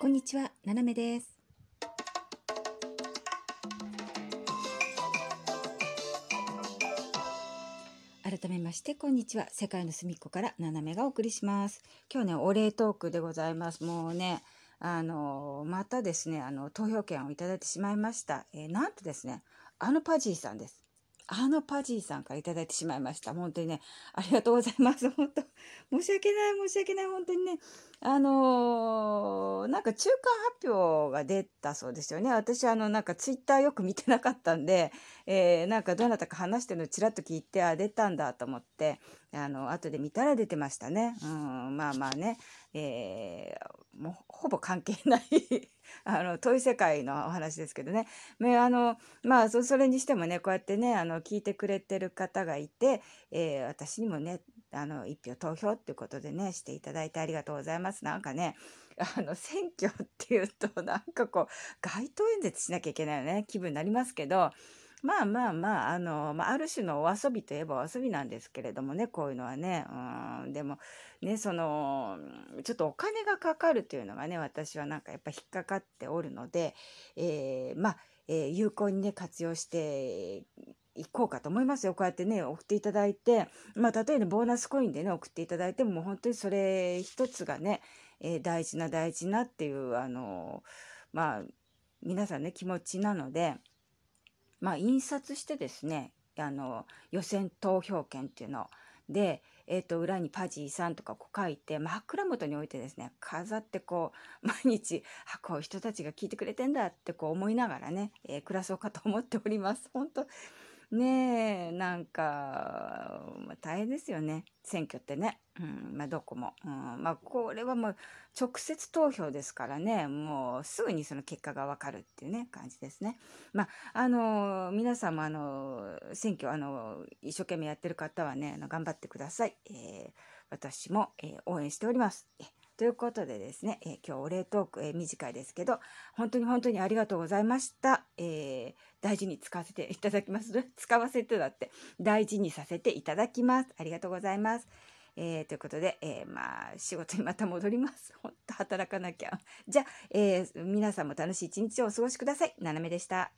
こんにちは、ななめです。改めまして、こんにちは。世界の隅っこからななめがお送りします。今日ね、お礼トークでございます。もうね、あの、またですね、あの、投票権をいただいてしまいました。えーなんとですね、あのパジーさんです。あのパジーさんからいただいてしまいました。本当にね、ありがとうございます。本当、申し訳ない、申し訳ない、本当にね。あのーなんか中間発表が出たそうですよね。私、あの、なんかツイッターよく見てなかったんで、えーなんかどなたか話してるのちらっと聞いて、あ、出たんだと思って、あの、後で見たら出てましたね。うん、まあまあね、えーもうほぼ関係ない あの、遠い世界のお話ですけどね。ね、あの、まあ、そそれにしてもね、こうやってね、あの、聞いてくれてる方がいて、えー私にもね、あの、一票投票っていうことでね、していただいてありがとうございます。なんかね、あの、選挙っていうと、なんかこう、街頭演説しなきゃいけないよね、気分になりますけど、まあまあまあ、あの、まあ、ある種のお遊びといえばお遊びなんですけれどもね、こういうのはね。うん、でも、ね、その、ちょっとお金がかかるというのがね、私はなんかやっぱ引っかかっておるので、えーまあ、えー有効にね、活用していこうかと思いますよ。こうやってね、送っていただいて、まあ、例えばボーナスコインでね、送っていただいても、もう本当にそれ一つがね、えー大事な大事なっていう、あの、まあ、皆さんね、気持ちなので、まあ、印刷してですね、あの、予選投票券っていうので、えー、と、裏にパジーさんとかこう書いて、枕元に置いてですね、飾ってこう、毎日、あ、こう人たちが聞いてくれてんだってこう思いながらね、えー暮らそうかと思っております。本当ねえ、なんか、大変ですよね。選挙ってね。うん、まあ、どこも。うん、まあ、これはもう、直接投票ですからね、もう、すぐにその結果がわかるっていうね、感じですね。まあ、あの、皆さんもあの、選挙、あの、一生懸命やってる方はね、あの頑張ってください。えー私も、えー応援しております。えということでですね、えー今日お礼トーク、えー短いですけど、本当に本当にありがとうございました。えー大事に使わせていただきます。使わせてだって、大事にさせていただきます。ありがとうございます。えーということで、えーまあ、仕事にまた戻ります。本当働かなきゃ。じゃあ、え皆さんも楽しい一日をお過ごしください。ななめでした。